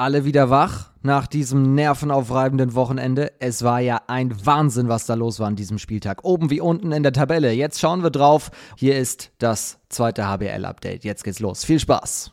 alle wieder wach nach diesem nervenaufreibenden Wochenende. Es war ja ein Wahnsinn, was da los war an diesem Spieltag. Oben wie unten in der Tabelle. Jetzt schauen wir drauf. Hier ist das zweite HBL-Update. Jetzt geht's los. Viel Spaß.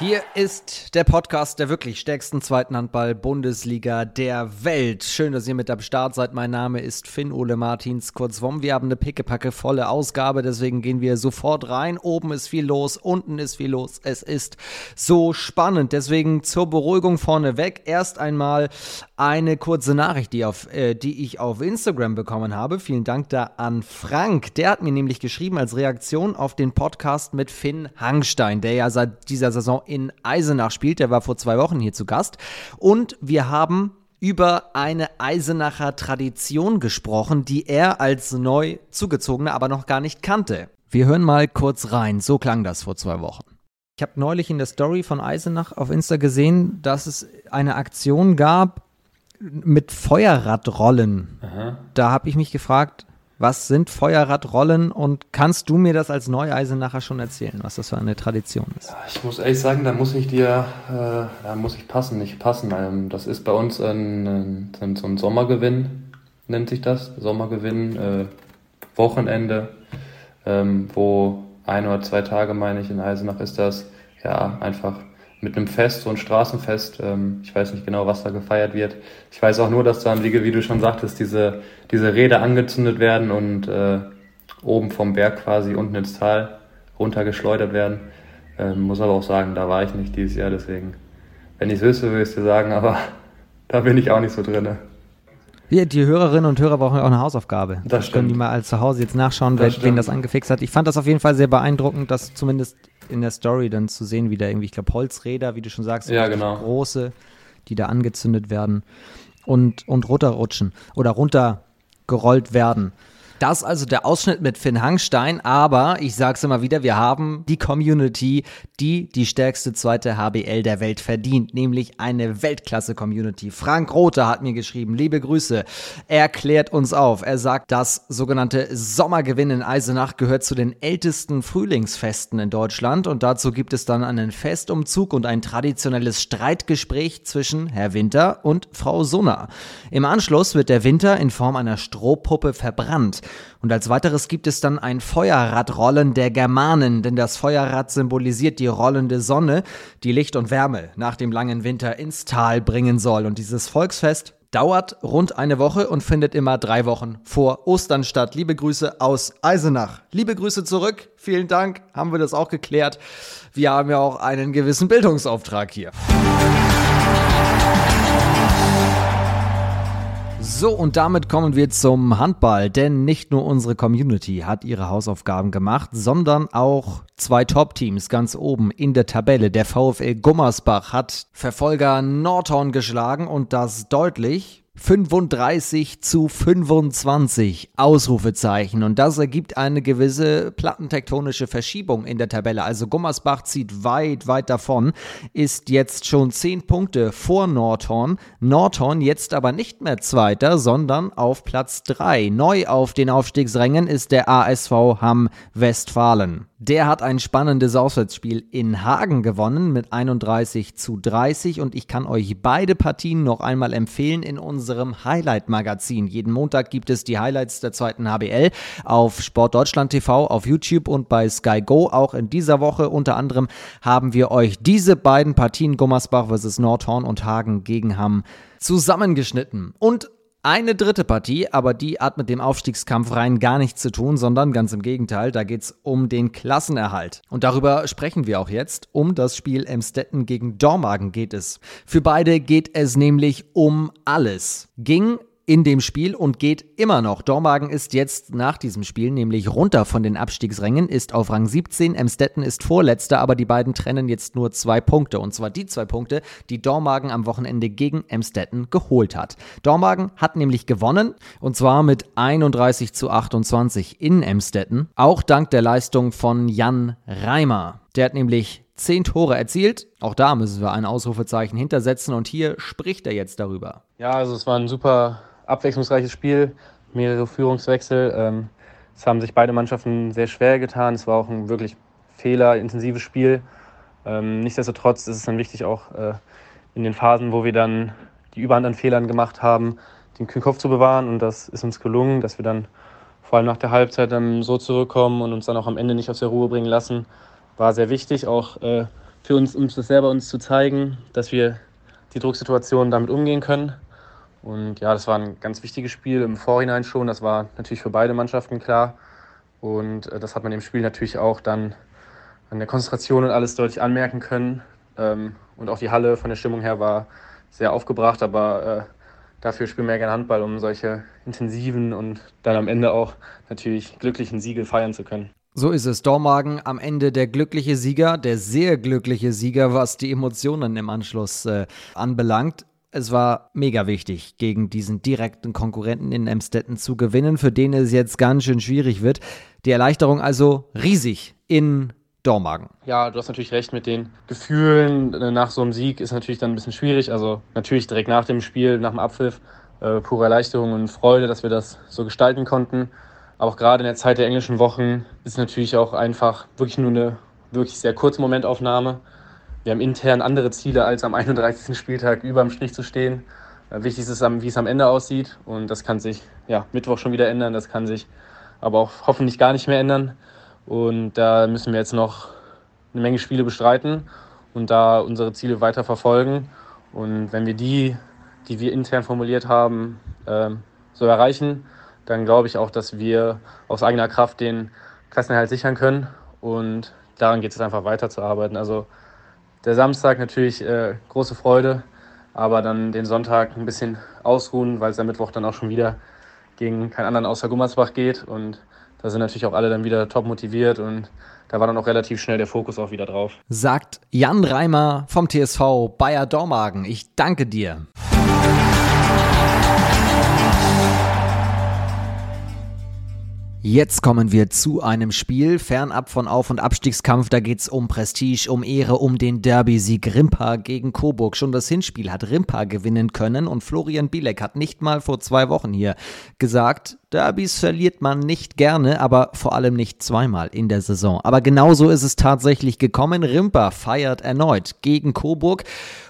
Hier ist der Podcast der wirklich stärksten zweiten Handball-Bundesliga der Welt. Schön, dass ihr mit am Start seid. Mein Name ist Finn Ole Martins, kurz vom. Wir haben eine pickepacke volle Ausgabe, deswegen gehen wir sofort rein. Oben ist viel los, unten ist viel los. Es ist so spannend. Deswegen zur Beruhigung vorneweg erst einmal eine kurze Nachricht, die, auf, äh, die ich auf Instagram bekommen habe. Vielen Dank da an Frank. Der hat mir nämlich geschrieben als Reaktion auf den Podcast mit Finn Hangstein, der ja seit dieser Saison in Eisenach spielt. Der war vor zwei Wochen hier zu Gast. Und wir haben über eine Eisenacher Tradition gesprochen, die er als neu zugezogener aber noch gar nicht kannte. Wir hören mal kurz rein. So klang das vor zwei Wochen. Ich habe neulich in der Story von Eisenach auf Insta gesehen, dass es eine Aktion gab mit Feuerradrollen. Aha. Da habe ich mich gefragt, was sind Feuerradrollen und kannst du mir das als Neueisen nachher schon erzählen, was das für eine Tradition ist? Ich muss ehrlich sagen, da muss ich dir, äh, da muss ich passen, nicht passen. Ähm, das ist bei uns ein, ein, so ein Sommergewinn, nennt sich das. Sommergewinn, äh, Wochenende, ähm, wo ein oder zwei Tage, meine ich, in Eisenach ist das, ja, einfach mit einem Fest, so ein Straßenfest. Ähm, ich weiß nicht genau, was da gefeiert wird. Ich weiß auch nur, dass dann, wie, wie du schon sagtest, diese, diese Räder angezündet werden und äh, oben vom Berg quasi unten ins Tal runtergeschleudert werden. Ähm, muss aber auch sagen, da war ich nicht dieses Jahr, deswegen, wenn ich es wüsste, würde ich es dir sagen, aber da bin ich auch nicht so drin. Wir, die Hörerinnen und Hörer brauchen ja auch eine Hausaufgabe. Das, das können die mal als zu Hause jetzt nachschauen, das wen das angefixt hat. Ich fand das auf jeden Fall sehr beeindruckend, dass zumindest in der Story dann zu sehen, wie da irgendwie, ich glaube, Holzräder, wie du schon sagst, ja, genau. große, die da angezündet werden und, und runterrutschen oder runtergerollt werden. Das also der Ausschnitt mit Finn Hangstein, aber ich sag's immer wieder, wir haben die Community, die die stärkste zweite HBL der Welt verdient, nämlich eine Weltklasse-Community. Frank Rothe hat mir geschrieben, liebe Grüße, er klärt uns auf. Er sagt, das sogenannte Sommergewinn in Eisenach gehört zu den ältesten Frühlingsfesten in Deutschland und dazu gibt es dann einen Festumzug und ein traditionelles Streitgespräch zwischen Herr Winter und Frau Sunner. Im Anschluss wird der Winter in Form einer Strohpuppe verbrannt. Und als weiteres gibt es dann ein Feuerradrollen der Germanen, denn das Feuerrad symbolisiert die rollende Sonne, die Licht und Wärme nach dem langen Winter ins Tal bringen soll. Und dieses Volksfest dauert rund eine Woche und findet immer drei Wochen vor Ostern statt. Liebe Grüße aus Eisenach. Liebe Grüße zurück. Vielen Dank. Haben wir das auch geklärt. Wir haben ja auch einen gewissen Bildungsauftrag hier. So, und damit kommen wir zum Handball, denn nicht nur unsere Community hat ihre Hausaufgaben gemacht, sondern auch zwei Top-Teams ganz oben in der Tabelle. Der VfL Gummersbach hat Verfolger Nordhorn geschlagen und das deutlich. 35 zu 25 Ausrufezeichen und das ergibt eine gewisse plattentektonische Verschiebung in der Tabelle. Also Gummersbach zieht weit, weit davon, ist jetzt schon 10 Punkte vor Nordhorn. Nordhorn jetzt aber nicht mehr Zweiter, sondern auf Platz 3. Neu auf den Aufstiegsrängen ist der ASV Hamm Westfalen. Der hat ein spannendes Auswärtsspiel in Hagen gewonnen mit 31 zu 30 und ich kann euch beide Partien noch einmal empfehlen in unserem Highlight-Magazin. Jeden Montag gibt es die Highlights der zweiten HBL auf Sportdeutschland TV, auf YouTube und bei Sky Go. Auch in dieser Woche unter anderem haben wir euch diese beiden Partien Gummersbach vs. Nordhorn und Hagen gegen Hamm zusammengeschnitten. Und eine dritte Partie, aber die hat mit dem Aufstiegskampf rein gar nichts zu tun, sondern ganz im Gegenteil, da geht es um den Klassenerhalt. Und darüber sprechen wir auch jetzt. Um das Spiel Emstetten gegen Dormagen geht es. Für beide geht es nämlich um alles. Ging in dem Spiel und geht immer noch. Dormagen ist jetzt nach diesem Spiel nämlich runter von den Abstiegsrängen, ist auf Rang 17. Emstetten ist Vorletzter, aber die beiden trennen jetzt nur zwei Punkte. Und zwar die zwei Punkte, die Dormagen am Wochenende gegen Emstetten geholt hat. Dormagen hat nämlich gewonnen und zwar mit 31 zu 28 in Emstetten. Auch dank der Leistung von Jan Reimer. Der hat nämlich zehn Tore erzielt. Auch da müssen wir ein Ausrufezeichen hintersetzen und hier spricht er jetzt darüber. Ja, also es war ein super abwechslungsreiches Spiel, mehrere Führungswechsel. Ähm, Es haben sich beide Mannschaften sehr schwer getan. Es war auch ein wirklich fehlerintensives Spiel. Ähm, nichtsdestotrotz ist es dann wichtig, auch äh, in den Phasen, wo wir dann die Überhand an Fehlern gemacht haben, den kühlen Kopf zu bewahren. Und das ist uns gelungen, dass wir dann vor allem nach der Halbzeit dann so zurückkommen und uns dann auch am Ende nicht aus der Ruhe bringen lassen. War sehr wichtig, auch äh, für uns, um das selber uns zu zeigen, dass wir die Drucksituation damit umgehen können. Und ja, das war ein ganz wichtiges Spiel im Vorhinein schon. Das war natürlich für beide Mannschaften klar. Und äh, das hat man im Spiel natürlich auch dann an der Konzentration und alles deutlich anmerken können. Ähm, und auch die Halle von der Stimmung her war sehr aufgebracht, aber äh, dafür spielen wir ja gerne Handball, um solche intensiven und dann am Ende auch natürlich glücklichen Siege feiern zu können. So ist es. Dormagen am Ende der glückliche Sieger, der sehr glückliche Sieger, was die Emotionen im Anschluss äh, anbelangt. Es war mega wichtig, gegen diesen direkten Konkurrenten in Emstetten zu gewinnen, für den es jetzt ganz schön schwierig wird. Die Erleichterung also riesig in Dormagen. Ja, du hast natürlich recht mit den Gefühlen. Nach so einem Sieg ist natürlich dann ein bisschen schwierig. Also natürlich direkt nach dem Spiel, nach dem Abpfiff, äh, pure Erleichterung und Freude, dass wir das so gestalten konnten. Aber auch gerade in der Zeit der englischen Wochen ist es natürlich auch einfach wirklich nur eine wirklich sehr kurze Momentaufnahme. Wir haben intern andere Ziele, als am 31. Spieltag über dem Strich zu stehen. Äh, wichtig ist wie es am Ende aussieht. Und das kann sich ja, Mittwoch schon wieder ändern. Das kann sich aber auch hoffentlich gar nicht mehr ändern. Und da müssen wir jetzt noch eine Menge Spiele bestreiten und da unsere Ziele weiter verfolgen. Und wenn wir die, die wir intern formuliert haben, äh, so erreichen, dann glaube ich auch, dass wir aus eigener Kraft den Klassenerhalt sichern können. Und daran geht es einfach weiterzuarbeiten. Also der Samstag natürlich äh, große Freude, aber dann den Sonntag ein bisschen ausruhen, weil es am Mittwoch dann auch schon wieder gegen keinen anderen außer Gummersbach geht. Und da sind natürlich auch alle dann wieder top motiviert und da war dann auch relativ schnell der Fokus auch wieder drauf. Sagt Jan Reimer vom TSV Bayer Dormagen. Ich danke dir. Jetzt kommen wir zu einem Spiel fernab von Auf- und Abstiegskampf. Da geht es um Prestige, um Ehre, um den Derby-Sieg Rimpa gegen Coburg. Schon das Hinspiel hat Rimpa gewinnen können und Florian Bielek hat nicht mal vor zwei Wochen hier gesagt, Derbys verliert man nicht gerne, aber vor allem nicht zweimal in der Saison. Aber genauso ist es tatsächlich gekommen. Rimpa feiert erneut gegen Coburg.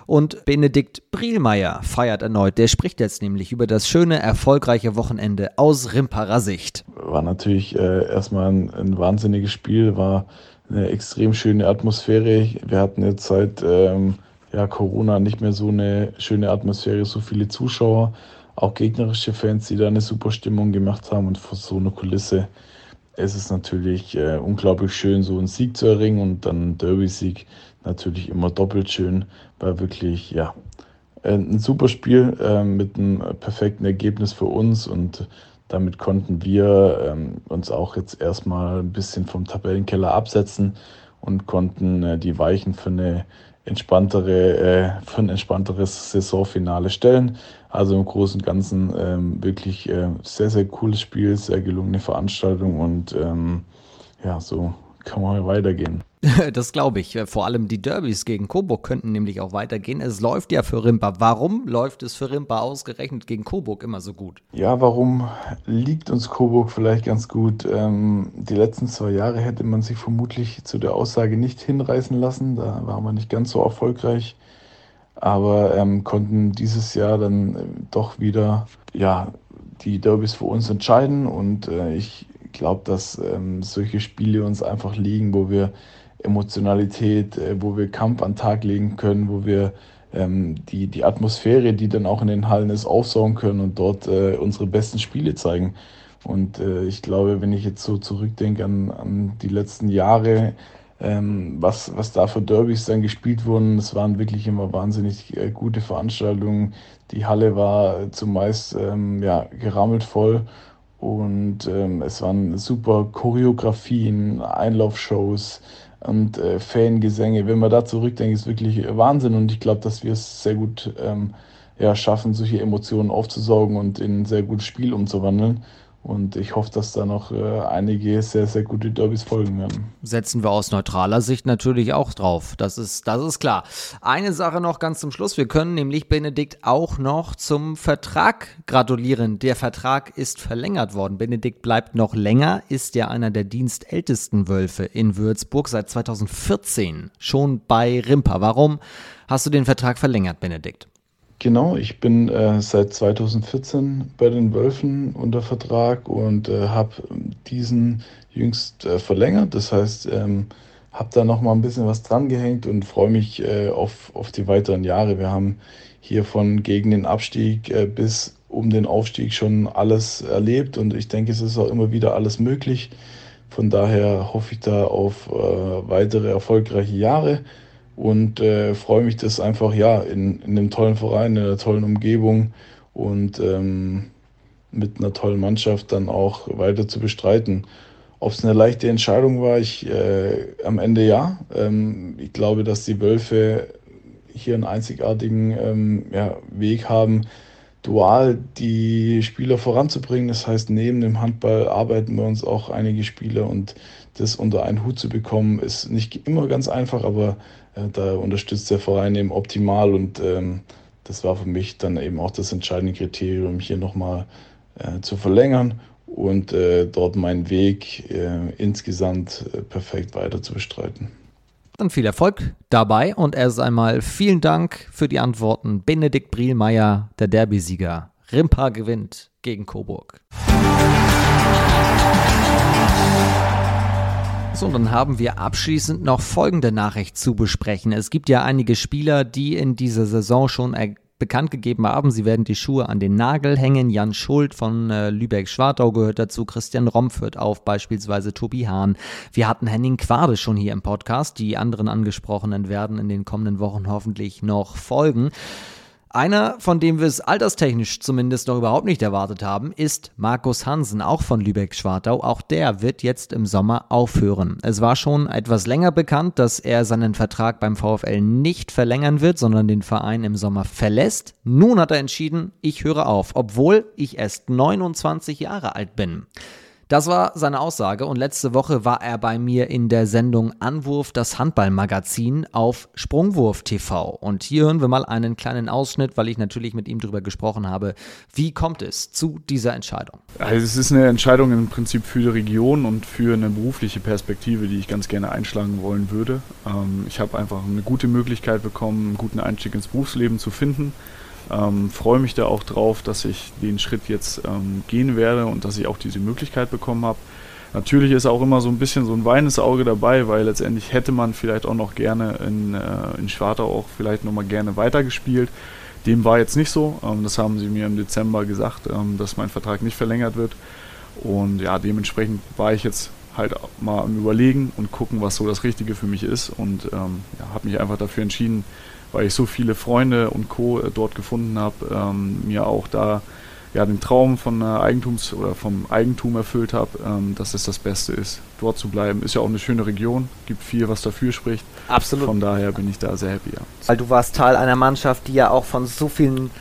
Und Benedikt Brielmeier feiert erneut. Der spricht jetzt nämlich über das schöne, erfolgreiche Wochenende aus Rimparer Sicht. War natürlich äh, erstmal ein, ein, wahnsinniges Spiel, war eine extrem schöne Atmosphäre. Wir hatten jetzt seit ähm, ja, Corona nicht mehr so eine schöne Atmosphäre, so viele Zuschauer, auch gegnerische Fans, die da eine super Stimmung gemacht haben und vor so einer Kulisse es ist natürlich äh, unglaublich schön, so einen Sieg zu erringen und dann einen Derby-Sieg natürlich immer doppelt schön, weil wirklich, ja, ein super Spiel äh, mit einem perfekten Ergebnis für uns und damit konnten wir ähm, uns auch jetzt erstmal ein bisschen vom Tabellenkeller absetzen und konnten äh, die Weichen für eine entspanntere, äh, für ein entspannteres Saisonfinale stellen. Also im Großen und Ganzen ähm, wirklich äh, sehr, sehr cooles Spiel, sehr gelungene Veranstaltung und ähm, ja, so kann man weitergehen. Das glaube ich. Vor allem die Derbys gegen Coburg könnten nämlich auch weitergehen. Es läuft ja für Rimpa. Warum läuft es für Rimpa ausgerechnet gegen Coburg immer so gut? Ja, warum liegt uns Coburg vielleicht ganz gut? Ähm, die letzten zwei Jahre hätte man sich vermutlich zu der Aussage nicht hinreißen lassen. Da waren wir nicht ganz so erfolgreich. Aber ähm, konnten dieses Jahr dann äh, doch wieder ja, die Derbys für uns entscheiden. Und äh, ich glaube, dass ähm, solche Spiele uns einfach liegen, wo wir Emotionalität, äh, wo wir Kampf an den Tag legen können, wo wir ähm, die, die Atmosphäre, die dann auch in den Hallen ist, aufsaugen können und dort äh, unsere besten Spiele zeigen. Und äh, ich glaube, wenn ich jetzt so zurückdenke an, an die letzten Jahre, ähm, was, was da für Derbys dann gespielt wurden, es waren wirklich immer wahnsinnig äh, gute Veranstaltungen. Die Halle war zumeist ähm, ja, gerammelt voll und ähm, es waren super Choreografien, Einlaufshows und äh, Fangesänge. Wenn man da zurückdenkt, ist wirklich Wahnsinn. Und ich glaube, dass wir es sehr gut ähm, ja, schaffen, solche Emotionen aufzusaugen und in ein sehr gutes Spiel umzuwandeln. Und ich hoffe, dass da noch äh, einige sehr, sehr gute Derbys folgen werden. Setzen wir aus neutraler Sicht natürlich auch drauf. Das ist, das ist klar. Eine Sache noch ganz zum Schluss. Wir können nämlich Benedikt auch noch zum Vertrag gratulieren. Der Vertrag ist verlängert worden. Benedikt bleibt noch länger, ist ja einer der dienstältesten Wölfe in Würzburg seit 2014 schon bei Rimpa. Warum hast du den Vertrag verlängert, Benedikt? Genau, ich bin äh, seit 2014 bei den Wölfen unter Vertrag und äh, habe diesen jüngst äh, verlängert. Das heißt, ähm, habe da noch mal ein bisschen was dran gehängt und freue mich äh, auf, auf die weiteren Jahre. Wir haben hier von gegen den Abstieg äh, bis um den Aufstieg schon alles erlebt und ich denke, es ist auch immer wieder alles möglich. Von daher hoffe ich da auf äh, weitere erfolgreiche Jahre und äh, freue mich, das einfach ja in, in einem tollen Verein, in einer tollen Umgebung und ähm, mit einer tollen Mannschaft dann auch weiter zu bestreiten. Ob es eine leichte Entscheidung war, ich äh, am Ende ja. Ähm, ich glaube, dass die Wölfe hier einen einzigartigen ähm, ja, Weg haben, dual die Spieler voranzubringen. Das heißt, neben dem Handball arbeiten wir uns auch einige Spieler und das unter einen Hut zu bekommen, ist nicht immer ganz einfach, aber äh, da unterstützt der Verein eben optimal und ähm, das war für mich dann eben auch das entscheidende Kriterium, hier nochmal äh, zu verlängern und äh, dort meinen Weg äh, insgesamt äh, perfekt weiter zu bestreiten. Dann viel Erfolg dabei und erst einmal vielen Dank für die Antworten. Benedikt Brielmeier, der Derbysieger. Rimpa gewinnt gegen Coburg. So, dann haben wir abschließend noch folgende Nachricht zu besprechen. Es gibt ja einige Spieler, die in dieser Saison schon bekannt gegeben haben, sie werden die Schuhe an den Nagel hängen. Jan Schuld von äh, Lübeck-Schwartau gehört dazu, Christian Rompf hört auf, beispielsweise Tobi Hahn. Wir hatten Henning Quade schon hier im Podcast. Die anderen angesprochenen werden in den kommenden Wochen hoffentlich noch folgen. Einer, von dem wir es alterstechnisch zumindest noch überhaupt nicht erwartet haben, ist Markus Hansen, auch von Lübeck-Schwartau. Auch der wird jetzt im Sommer aufhören. Es war schon etwas länger bekannt, dass er seinen Vertrag beim VfL nicht verlängern wird, sondern den Verein im Sommer verlässt. Nun hat er entschieden, ich höre auf, obwohl ich erst 29 Jahre alt bin. Das war seine Aussage und letzte Woche war er bei mir in der Sendung Anwurf das Handballmagazin auf Sprungwurf TV. Und hier hören wir mal einen kleinen Ausschnitt, weil ich natürlich mit ihm darüber gesprochen habe. Wie kommt es zu dieser Entscheidung? Also es ist eine Entscheidung im Prinzip für die Region und für eine berufliche Perspektive, die ich ganz gerne einschlagen wollen würde. Ähm, ich habe einfach eine gute Möglichkeit bekommen, einen guten Einstieg ins Berufsleben zu finden ähm, freue mich da auch drauf, dass ich den Schritt jetzt ähm, gehen werde und dass ich auch diese Möglichkeit bekommen habe. Natürlich ist auch immer so ein bisschen so ein weinendes Auge dabei, weil letztendlich hätte man vielleicht auch noch gerne in, äh, in Schwartau auch vielleicht nochmal gerne weitergespielt. Dem war jetzt nicht so. Ähm, das haben sie mir im Dezember gesagt, ähm, dass mein Vertrag nicht verlängert wird. Und ja, dementsprechend war ich jetzt halt mal am Überlegen und gucken, was so das Richtige für mich ist. Und ähm, ja, habe mich einfach dafür entschieden, weil ich so viele Freunde und Co. Äh, dort gefunden habe, ähm, mir auch da ja, den Traum von Eigentums oder vom Eigentum erfüllt habe, ähm, dass es das Beste ist, dort zu bleiben. Ist ja auch eine schöne Region, gibt viel, was dafür spricht. Absolut. Von daher bin ich da sehr happy. Ja. Weil du warst Teil einer Mannschaft, die ja auch von so vielen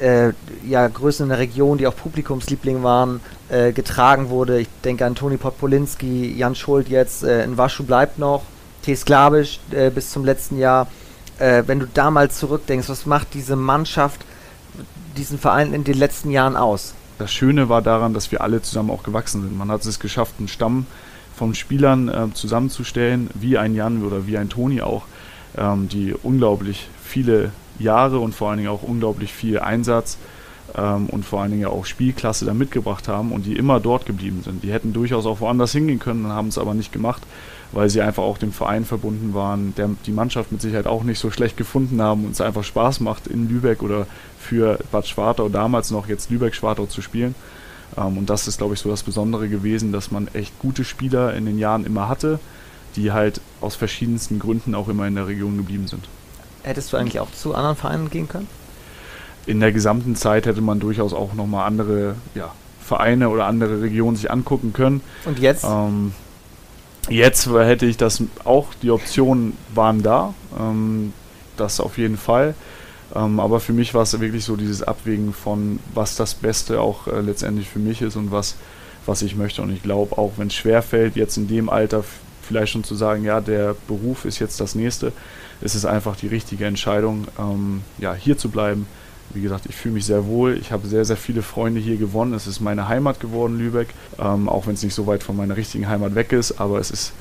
äh, ja, Größen in der Region, die auch Publikumsliebling waren, äh, getragen wurde. Ich denke an Toni Podpolinski, Jan Schuld jetzt, äh, Waschu bleibt noch, T. Sklavisch äh, bis zum letzten Jahr äh, wenn du damals zurückdenkst, was macht diese Mannschaft, diesen Verein in den letzten Jahren aus? Das Schöne war daran, dass wir alle zusammen auch gewachsen sind. Man hat es geschafft, einen Stamm von Spielern äh, zusammenzustellen, wie ein Jan oder wie ein Toni auch, ähm, die unglaublich viele Jahre und vor allen Dingen auch unglaublich viel Einsatz ähm, und vor allen Dingen auch Spielklasse da mitgebracht haben und die immer dort geblieben sind. Die hätten durchaus auch woanders hingehen können, haben es aber nicht gemacht, weil sie einfach auch dem Verein verbunden waren, der die Mannschaft mit Sicherheit auch nicht so schlecht gefunden haben und es einfach Spaß macht, in Lübeck oder für Bad Schwartau damals noch jetzt Lübeck-Schwartau zu spielen. Ähm, und das ist, glaube ich, so das Besondere gewesen, dass man echt gute Spieler in den Jahren immer hatte, die halt aus verschiedensten Gründen auch immer in der Region geblieben sind. Hättest du eigentlich auch zu anderen Vereinen gehen können? In der gesamten Zeit hätte man durchaus auch nochmal andere ja, Vereine oder andere Regionen sich angucken können. Und jetzt? Ähm, Jetzt hätte ich das auch, die Optionen waren da, ähm, das auf jeden Fall. Ähm, aber für mich war es wirklich so dieses Abwägen von, was das Beste auch äh, letztendlich für mich ist und was was ich möchte. Und ich glaube, auch wenn es schwer fällt, jetzt in dem Alter vielleicht schon zu sagen, ja, der Beruf ist jetzt das nächste, ist es einfach die richtige Entscheidung, ähm, ja, hier zu bleiben. Wie gesagt, ich fühle mich sehr wohl. Ich habe sehr, sehr viele Freunde hier gewonnen. Es ist meine Heimat geworden, Lübeck. Ähm, auch wenn es nicht so weit von meiner richtigen Heimat weg ist. Aber es ist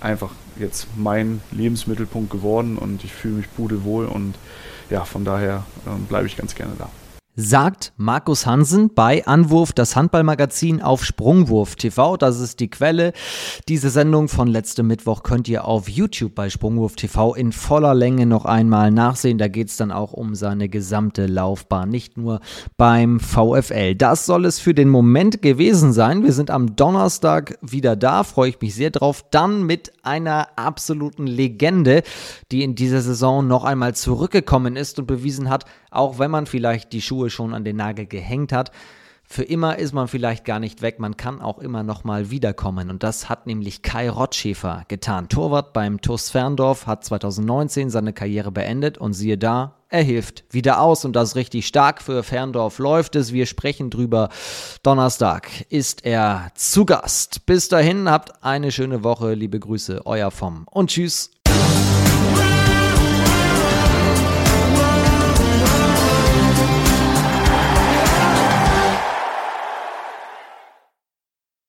einfach jetzt mein Lebensmittelpunkt geworden und ich fühle mich pudelwohl. Und ja, von daher ähm, bleibe ich ganz gerne da sagt Markus Hansen bei Anwurf, das Handballmagazin auf Sprungwurf TV. Das ist die Quelle. Diese Sendung von letztem Mittwoch könnt ihr auf YouTube bei Sprungwurf TV in voller Länge noch einmal nachsehen. Da geht es dann auch um seine gesamte Laufbahn, nicht nur beim VfL. Das soll es für den Moment gewesen sein. Wir sind am Donnerstag wieder da, freue ich mich sehr drauf. Dann mit einer absoluten Legende, die in dieser Saison noch einmal zurückgekommen ist und bewiesen hat, auch wenn man vielleicht die Schuhe schon an den Nagel gehängt hat. Für immer ist man vielleicht gar nicht weg, man kann auch immer noch mal wiederkommen. Und das hat nämlich Kai Rottschäfer getan. Torwart beim TuS Ferndorf hat 2019 seine Karriere beendet und siehe da, er hilft wieder aus und das richtig stark. Für Ferndorf läuft es. Wir sprechen drüber. Donnerstag ist er zu Gast. Bis dahin, habt eine schöne Woche. Liebe Grüße, euer Vom und tschüss.